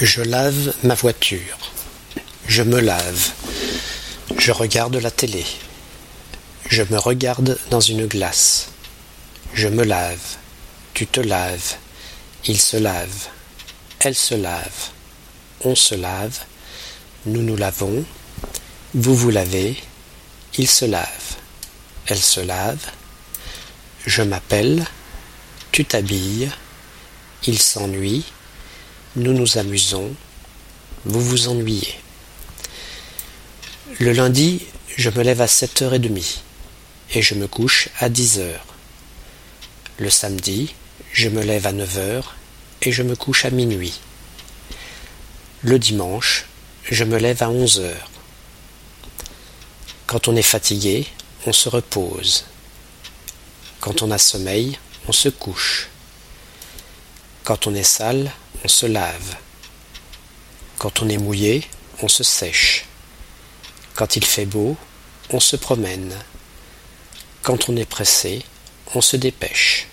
Je lave ma voiture. Je me lave. Je regarde la télé. Je me regarde dans une glace. Je me lave. Tu te laves. Il se lave. Elle se lave. On se lave. Nous nous lavons. Vous vous lavez. Il se lave. Elle se lave. Je m'appelle. Tu t'habilles. Il s'ennuie. Nous nous amusons. Vous vous ennuyez. Le lundi, je me lève à sept heures et demie et je me couche à dix heures. Le samedi, je me lève à neuf heures et je me couche à minuit. Le dimanche, je me lève à onze heures. Quand on est fatigué, on se repose. Quand on a sommeil, on se couche. Quand on est sale, on se lave. Quand on est mouillé, on se sèche. Quand il fait beau, on se promène. Quand on est pressé, on se dépêche.